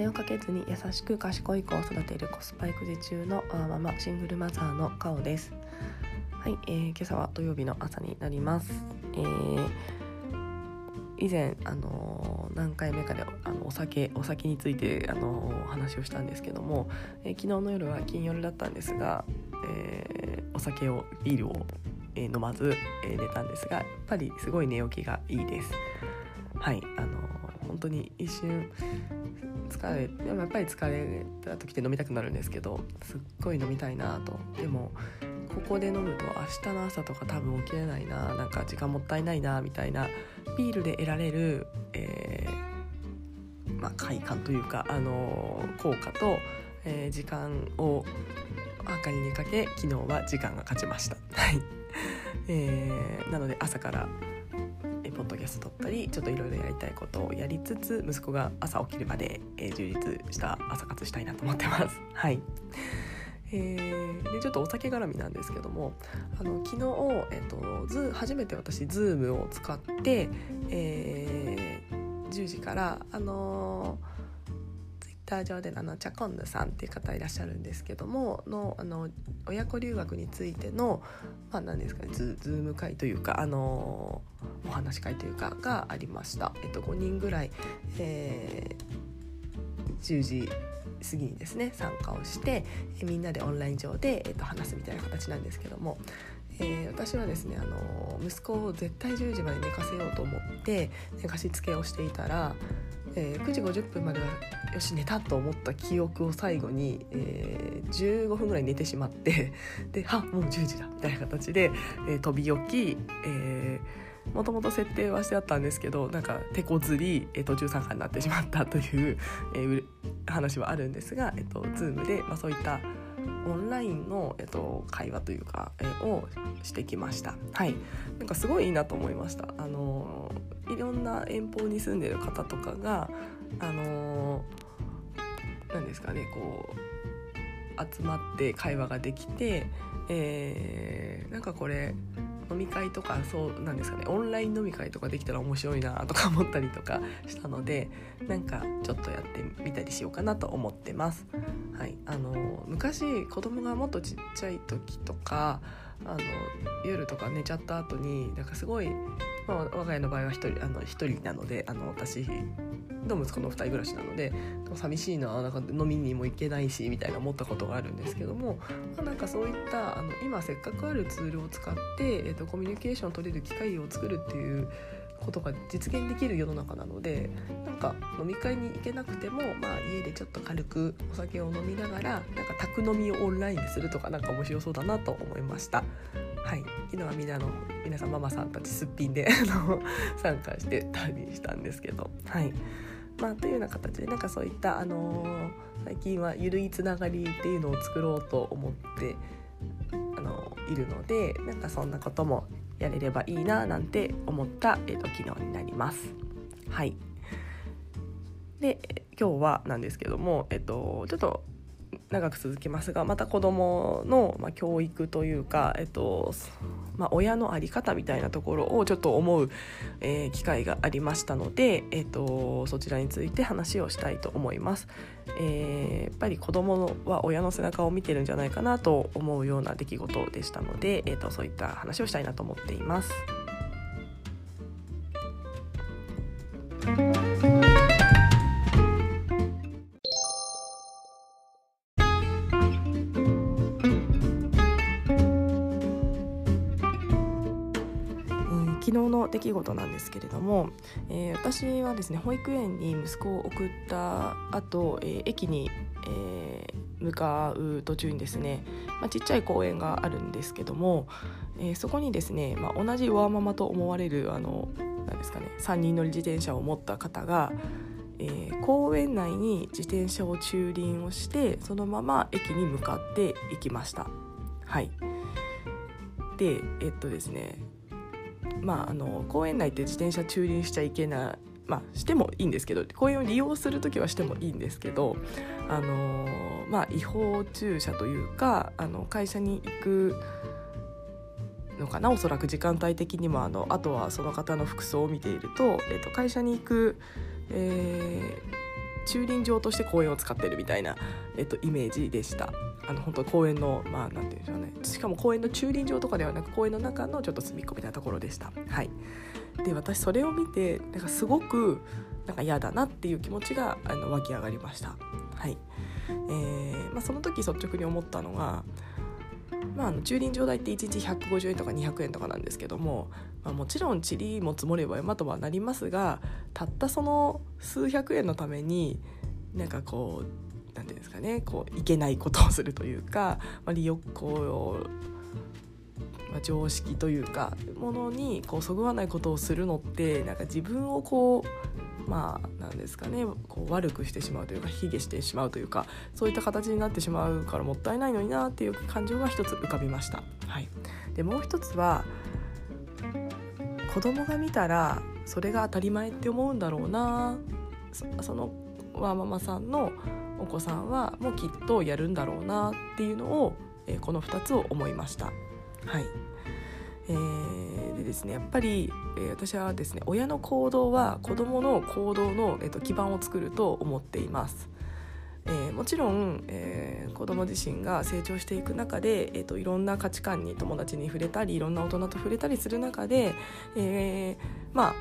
金をかけずに優しく賢い子を育てるコスパ育児中のワーママシングルマザーのカオです。はい、えー、今朝は土曜日の朝になります、えー、以前あのー、何回目かであのお酒お酒についてあのー、話をしたんですけども、えー、昨日の夜は金夜だったんですが、えーお酒をビールを、え飲まず、え寝たんですがやっぱりすごい寝起きがいいです。はいあの本当に一瞬疲れでもやっぱり疲れた時って飲みたくなるんですけどすっごい飲みたいなとでもここで飲むと明日の朝とか多分起きれないななんか時間もったいないなみたいなビールで得られる、えー、まあ、快感というか、あのー、効果と、えー、時間を計りにかけ昨日は時間が勝ちました。はいえー、なので朝からポッドキャスト撮ったりちょっといろいろやりたいことをやりつつ息子が朝起きるまで、えー、充実した朝活したいなと思ってます。はいえー、でちょっとお酒絡みなんですけどもあの昨日、えーと、ズ初めて私 Zoom を使って、えー、10時からあのーター上であのチャコンヌさんっていう方いらっしゃるんですけどものあの親子留学についての、まあ、何ですかねズズーム会というかあのお話し会というかがありました。えっと、5人ぐらい、えー、10時過ぎにですね参加をしてみんなでオンライン上で、えっと、話すみたいな形なんですけども、えー、私はですねあの息子を絶対10時まで寝かせようと思って寝かしつけをしていたらえー、9時50分まではよし寝たと思った記憶を最後に、えー、15分ぐらい寝てしまって ではもう10時だみたいな形で、えー、飛び起き、えー、もともと設定はしてあったんですけどなんか手こずり、えー、途中参加になってしまったという、えー、話はあるんですが、えーと、Zoom で、まあ、そういったオンラインの、えっと、会話というか、えー、をしてきました。はい、なんかすごいいいなと思いました。あのいろんな遠方に住んでる方とかがあの何ですかねこう集まって会話ができて、えー、なんかこれ飲み会とかそうなんですかねオンライン飲み会とかできたら面白いなとか思ったりとかしたのでなんかちょっとやってみたりしようかなと思ってます。はい、あの昔子供がもっとちっちゃい時とかあの夜とか寝ちゃった後になんかすごい、まあ、我が家の場合は1人あの1人なのであの私の息子の2人暮らしなので寂しいななんか飲みにも行けないしみたいな思ったことがあるんですけども、まあ、なんかそういったあの今せっかくあるツールを使って、えーと、コミュニケーションを取れる機会を作るっていうことが実現できる世の中なのでなんか飲み会に行けなくても、まあ、家でちょっと軽くお酒を飲みながらなんか宅飲みをオンラインでするとかなんか面白そうだなと思いました。はい、昨日はみんなの皆さんママさんたちすっぴんで 参加して旅したんですけど、はい、まあ、というような形でなんかそういった、あのー、最近はゆるいつながりっていうのを作ろうと思って、あのー、いるのでなんかそんなこともやれればいいななんて思った、えーと、昨日になります。はいで今日はなんですけども、えっと、ちょっと長く続きますがまた子どもの、まあ、教育というか、えっとまあ、親の在り方みたいなところをちょっと思う、えー、機会がありましたので、えっと、そちらについて話をしたいと思います。えー、やっぱり子どもは親の背中を見てるんじゃないかなと思うような出来事でしたので、えっと、そういった話をしたいなと思っています。の出来事なんですけれども、えー、私はですね保育園に息子を送った後、えー、駅に、えー、向かう途中にですね、まあ、ちっちゃい公園があるんですけども、えそこにですね、まあ、同じワーママと思われるあのなんですかね3人乗り自転車を持った方がえー、公園内に自転車を駐輪をしてそのまま駅に向かっていきました。はいでえっとですねまあ、あの公園内って自転車駐輪しちゃいけないまあ、してもいいんですけど公園を利用する時はしてもいいんですけど、あのまあ、違法駐車というかあの会社に行くのかなおそらく時間帯的にもあのあとはその方の服装を見ていると,、えー、と会社に行く、えー、駐輪場として公園を使ってるみたいな、えっと、イメージでした。あの本当公園のまあなんて言うんでしょうね。しかも公園の駐輪場とかではなく公園の中のちょっと隅っこみたいなところでした。はい。で私それを見てなんかすごくなんか嫌だなっていう気持ちがあの湧き上がりました。はい。えーまあ、その時率直に思ったのがまあ、あの駐輪場代って1日150円とか200円とかなんですけども、まあ、もちろん塵も積もれば山とはなりますがたったその数百円のためになんかこう何て言うんですかねこういけないことをするというか、まあ、利用こうまあ、常識というかものにこうそぐわないことをするのってなんか自分をこうまあなんですかねこう悪くしてしまうというか卑下してしまうというかそういった形になってしまうからもったいないのになっていう感情が一つ浮かびました。はい、でもう一つは子供が見たらそれが当たり前って思うんだろうなそのワーママさんのお子さんはもうきっとやるんだろうなっていうのを、えー、この2つを思いました。はいえー、でですねやっぱり、えー、私はですね親の行動は子どもの行動の、えーと、基盤を作ると思っています。えー、もちろん、えー、子ども自身が成長していく中で、えーと、いろんな価値観に友達に触れたりいろんな大人と触れたりする中で、えー、まあ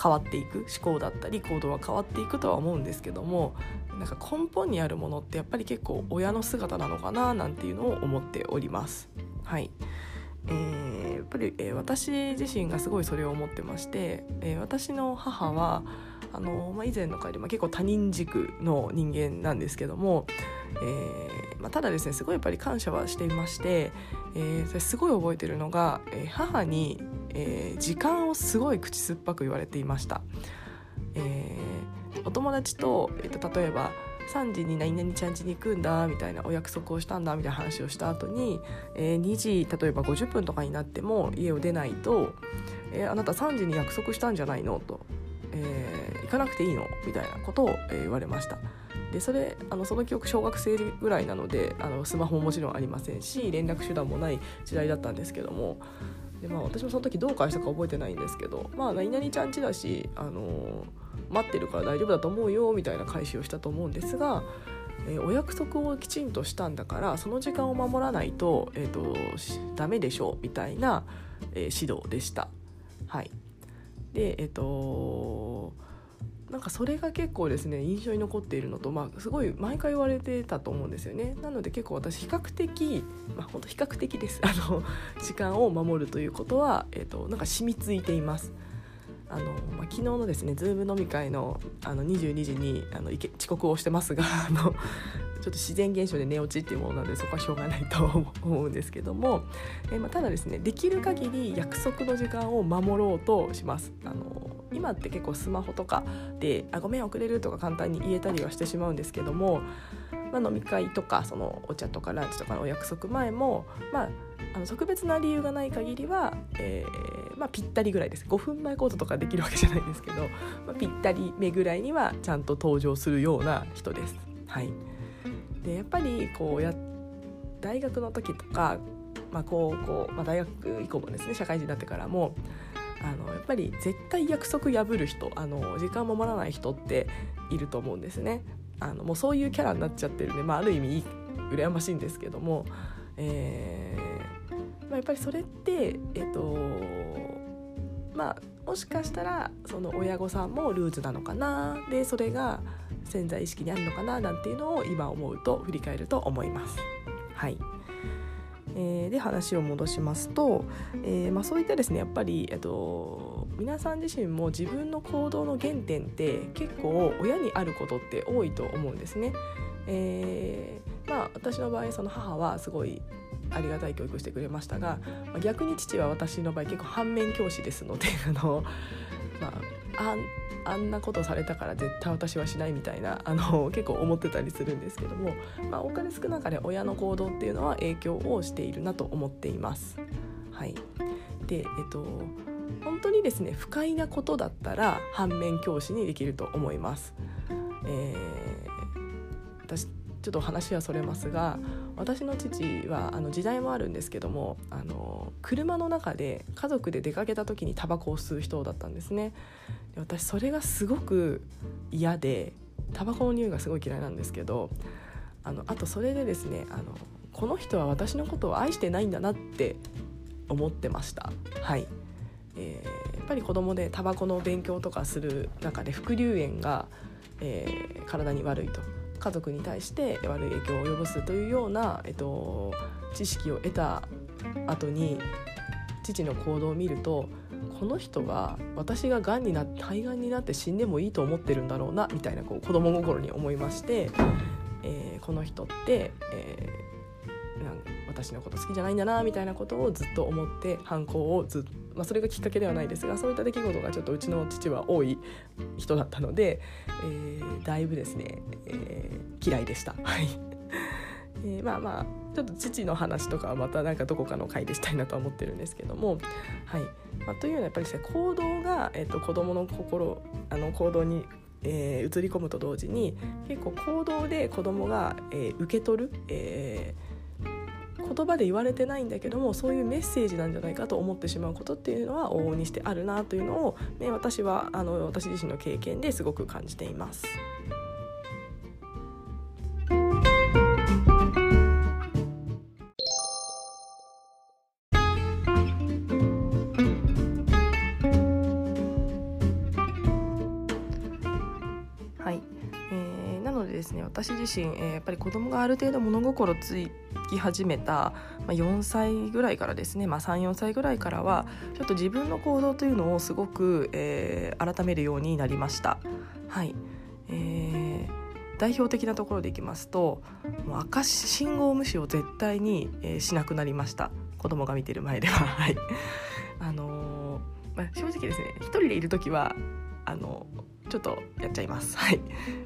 変わっていく思考だったり行動は変わっていくとは思うんですけどもなんか根本にあるものってやっぱり結構親の姿なのかななんていうのを思っております。はいえー、やっぱり、えー、私自身がすごいそれを思ってまして、えー、私の母はあの、まあ、以前の回で、まあ、結構他人軸の人間なんですけども、えーまあ、ただですねすごいやっぱり感謝はしていまして、えー、すごい覚えてるのが、えー、母に、えー、時間をすごい口酸っぱく言われていました。えー、お友達と、えー、と例えば3時に何々ちゃん家に行くんだみたいなお約束をしたんだみたいな話をした後に、えー、2時例えば50分とかになっても家を出ないと「えー、あなた3時に約束したんじゃないの?」と、えー「行かなくていいの?」みたいなことを、えー、言われました。でそれあのその記憶小学生ぐらいなのであのスマホももちろんありませんし連絡手段もない時代だったんですけどもで、まあ、私もその時どう返したか覚えてないんですけどまあ何々ちゃんちだしあの待ってるから大丈夫だと思うよみたいな返しをしたと思うんですが、え、お約束をきちんとしたんだからその時間を守らないと,、えーと、ダメでしょうみたいな、えー、指導でした。はい、でえっ、ー、となんかそれが結構ですね印象に残っているのと、まあ、すごい毎回言われてたと思うんですよねなので結構私比較的まあ本当比較的ですあの時間を守るということは、えーとなんか染みついています。あの、まあ、昨日のですね Zoom 飲み会のあの22時にあの遅刻をしてますが あのちょっと自然現象で寝落ちっていうものなのでそこはしょうがないと思うんですけども、えまあ、ただですねできる限り約束の時間を守ろうとします。あの今って結構スマホとかで「あごめん遅れる」とか簡単に言えたりはしてしまうんですけども、まあ、飲み会とかそのお茶とかランチとかのお約束前も、まあ、あの特別な理由がない限りは、えーまあ、ぴったりぐらいです5分前コートとかできるわけじゃないんですけど、まあ、ぴったり目ぐらいにはちゃんと登場するような人です。はい、でやっぱりこうや大学の時とか、まあ、高校、まあ、大学以降もですね社会人になってからもあのやっぱり絶対約束破る人あの時間守らない人っていると思うんですね。あのもうそういうキャラになっちゃってるんで、まあ、ある意味羨ましいんですけども、えーまあ、やっぱりそれってえっとまあもしかしたらその親御さんもルーズなのかなでそれが潜在意識にあるのかななんていうのを今思うと振り返ると思います。はいえー、で話を戻しますと、えーまあ、そういったですねやっぱり、えっと、皆さん自身も自分の行動の原点って結構親にあることって多いと思うんですね。えーまあ、私の場合その母はすごいありがたい教育してくれましたが、逆に父は私の場合結構反面教師ですので あの、ああんなことされたから絶対私はしないみたいな あの結構思ってたりするんですけども、まあ、多かれ少なかれ親の行動っていうのは影響をしているなと思っています。はい、でえっと本当にですね不快なことだったら反面教師にできると思います。えー、私ちょっと話はそれますが私の父はあの時代もあるんですけどもあの車の中で家族で出かけた時にタバコを吸う人だったんですね。で私それがすごく嫌でタバコの匂いがすごい嫌いなんですけどあのあとそれでですねあのこの人は私のことを愛してないんだなって思ってました。はい、えー、やっぱり子供でタバコの勉強とかする中で副流炎が、えー、体に悪いと。家族に対して悪い影響を及ぼすというような、えっと、知識を得た後に父の行動を見るとこの人は私ががんにな肺がんになって死んでもいいと思ってるんだろうなみたいなこう子供心に思いまして、えー、この人って、えー、なん私のこと好きじゃないんだなみたいなことをずっと思って反抗をずっと、まあ、それがきっかけではないですがそういった出来事がちょっとうちの父は多い人だったので、えー、だいぶですね、えー、嫌いでした。はい えー、まあまあちょっと父の話とかはまた何かどこかの回でしたいなとは思ってるんですけども、はいまあ、というのはやっぱりね行動が、えーと、子どもの心あの行動にえー、移り込むと同時に結構行動で子どもが、えー、受け取る、えー、言葉で言われてないんだけどもそういうメッセージなんじゃないかと思ってしまうことっていうのは往々にしてあるなというのを、ね、私はあの私自身の経験ですごく感じています。ですね。私自身、えー、やっぱり子供がある程度物心つき始めた、まあ、4歳ぐらいからですね、まあ、34歳ぐらいからはちょっと自分の行動というのをすごく、えー、改めるようになりました。はい。えー、代表的なところでいきますともう赤信号無視を絶対に、えー、しなくなりました。子供が見てる前では。はい。あのー、まあ、正直ですね一人でいる時はあのちょっとやっちゃいます。はい。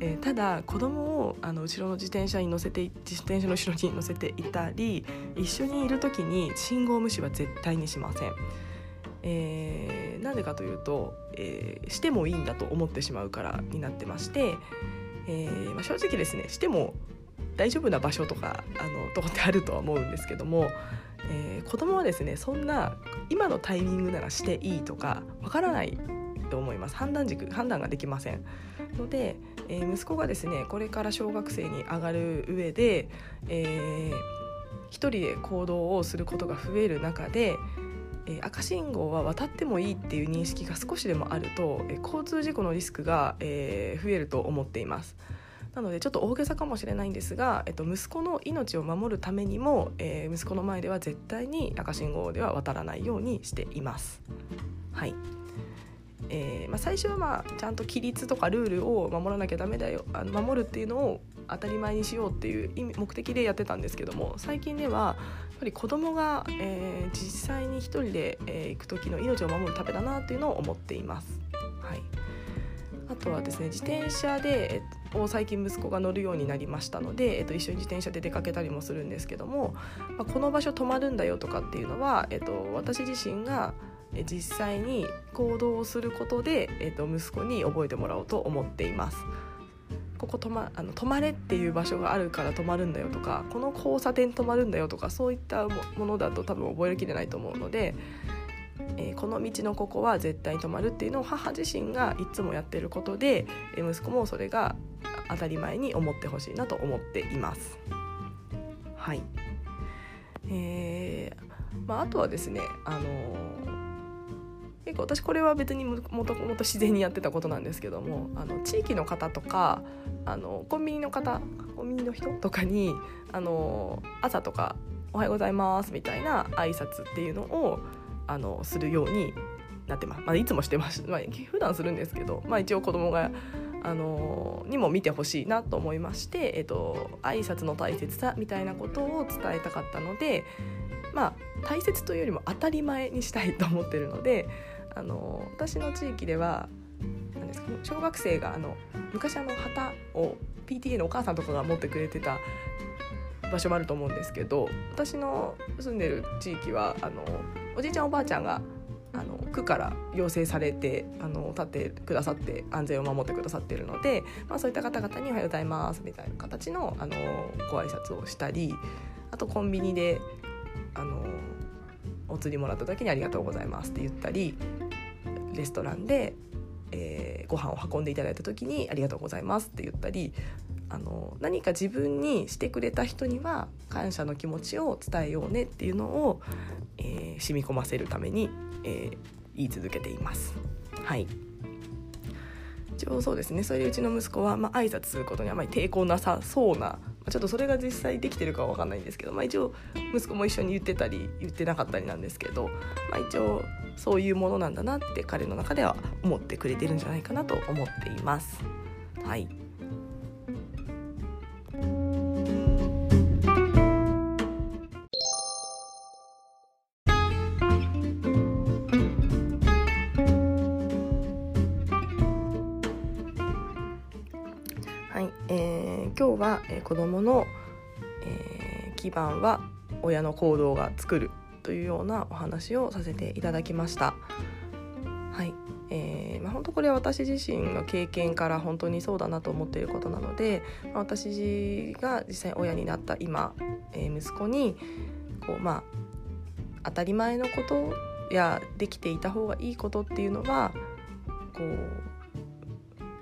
えー、ただ子供をあの後ろの自転車に乗せて自転車の後ろに乗せていたり、一緒にいる時に信号無視は絶対にしません。えー、なんでかというと、えー、してもいいんだと思ってしまうからになってまして、えーまあ、正直ですねしても大丈夫な場所とかあのとこってあるとは思うんですけども、えー、子供はですねそんな今のタイミングならしていいとかわからないと思います判断軸判断ができませんので、えー、息子がですねこれから小学生に上がる上で、えー、一人で行動をすることが増える中でえ赤信号は渡ってもいいっていう認識が少しでもあると、え交通事故のリスクが、えー、増えると思っています。なのでちょっと大げさかもしれないんですが、えっと、息子の命を守るためにも、えー、息子の前では絶対に赤信号では渡らないようにしています。はいえー、まあ、最初はまあちゃんと規律とかルールを守らなきゃダメだよあの守るっていうのを当たり前にしようっていう意味目的でやってたんですけども最近ではやっぱり子供が、えー、実際に一人で、えー、行く時の命を守るためだなっていうのを思っています。はい、あとはですね自転車で、えっと、最近息子が乗るようになりましたので、えっと、一緒に自転車で出かけたりもするんですけども、まあ、この場所止まるんだよとかっていうのは、えっと、私自身が実際に行動をすることで、えー、と息子に覚えてもらおうと思っています。ここ止まあの止まれっていう場所があるから止まるんだよとかこの交差点止まるんだよとかそういったものだと多分覚えるきれないと思うので、えー、この道のここは絶対に止まるっていうのを母自身がいつもやってることで、え、息子もそれが当たり前に思ってほしいなと思っています。はいえーまあ、あとはですね、あのー結構私これは別にもともと自然にやってたことなんですけどもあの地域の方とかあのコンビニの方コンビニの人とかにあの朝とか「おはようございます」みたいな挨拶っていうのをあのするようになってます、まあ、いつもしてます、まあ、普段するんですけど、まあ、一応子供があのにも見てほしいなと思いまして、えっと、挨拶の大切さみたいなことを伝えたかったのでまあ大切というよりも当たり前にしたいと思ってるのであの私の地域ではなんですか小学生があの昔あの旗を PTA のお母さんとかが持ってくれてた場所もあると思うんですけど私の住んでる地域はあのおじいちゃんおばあちゃんがあの区から要請されてあの立ってくださって安全を守ってくださっているので、まあ、そういった方々に「おはようございます」みたいな形のあのご挨拶をしたりあとコンビニであのお釣りもらった時に「ありがとうございます」って言ったりレストランで、えー、ご飯を運んでいただいた時に「ありがとうございます」って言ったりあの何か自分にしてくれた人には感謝の気持ちを伝えようねっていうのを、えー、染み込ませるために、えー、言い続けています。はい一応そうですねそれでうちの息子は、まあ挨拶することにあまり抵抗なさそうなちょっとそれが実際できてるかは分かんないんですけど、まあ、一応息子も一緒に言ってたり言ってなかったりなんですけど、まあ、一応そういうものなんだなって彼の中では思ってくれてるんじゃないかなと思っています。はい、今日は、えー、子供の、えー、基盤は親の行動が作るというようなお話をさせていただきました。はい、えーまあ、本当これは私自身の経験から本当にそうだなと思っていることなので、まあ、私が実際親になった今、えー、息子にこう、まあ、当たり前のことやできていた方がいいことっていうのはこう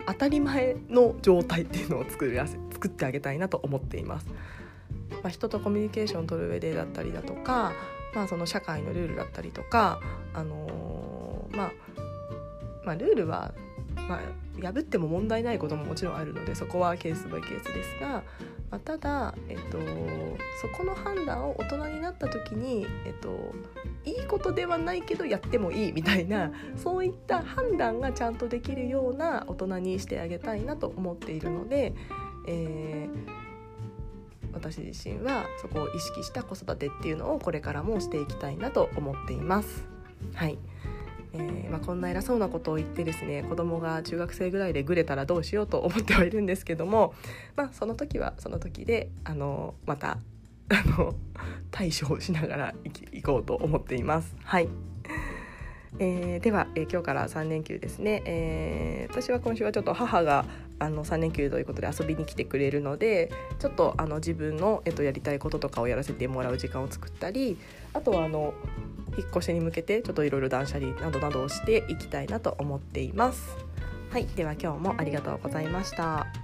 当たり前の状態っていうのを作り 作ってあげたいなと思っています。まあ、人とコミュニケーションを取る上でだったりだとか、まあ、その社会のルールだったりとか、あのー、まあ、まあ、ルールは、まあ、破っても問題ないことももちろんあるのでそこはケースバイケースですが、まあ、ただ、えっと、そこの判断を大人になった時に、えっと、いいことではないけどやってもいいみたいなそういった判断がちゃんとできるような大人にしてあげたいなと思っているので、えー私自身はそこを意識した子育てっていうのをこれからもしていきたいなと思っています。はいえー、まあ、こんな偉そうなことを言ってですね子供が中学生ぐらいでグレたらどうしようと思ってはいるんですけども、まあ、その時はその時であのまたあの対処しながらいこうと思っています。はいえー、では、えー、今日から3連休ですね、えー、私は今週はちょっと母があの3連休ということで遊びに来てくれるのでちょっとあの自分の、えっと、やりたいこととかをやらせてもらう時間を作ったりあとはあの引っ越しに向けてちょっといろいろ断捨離などなどをしていきたいなと思っています。はい、では今日もありがとうございました。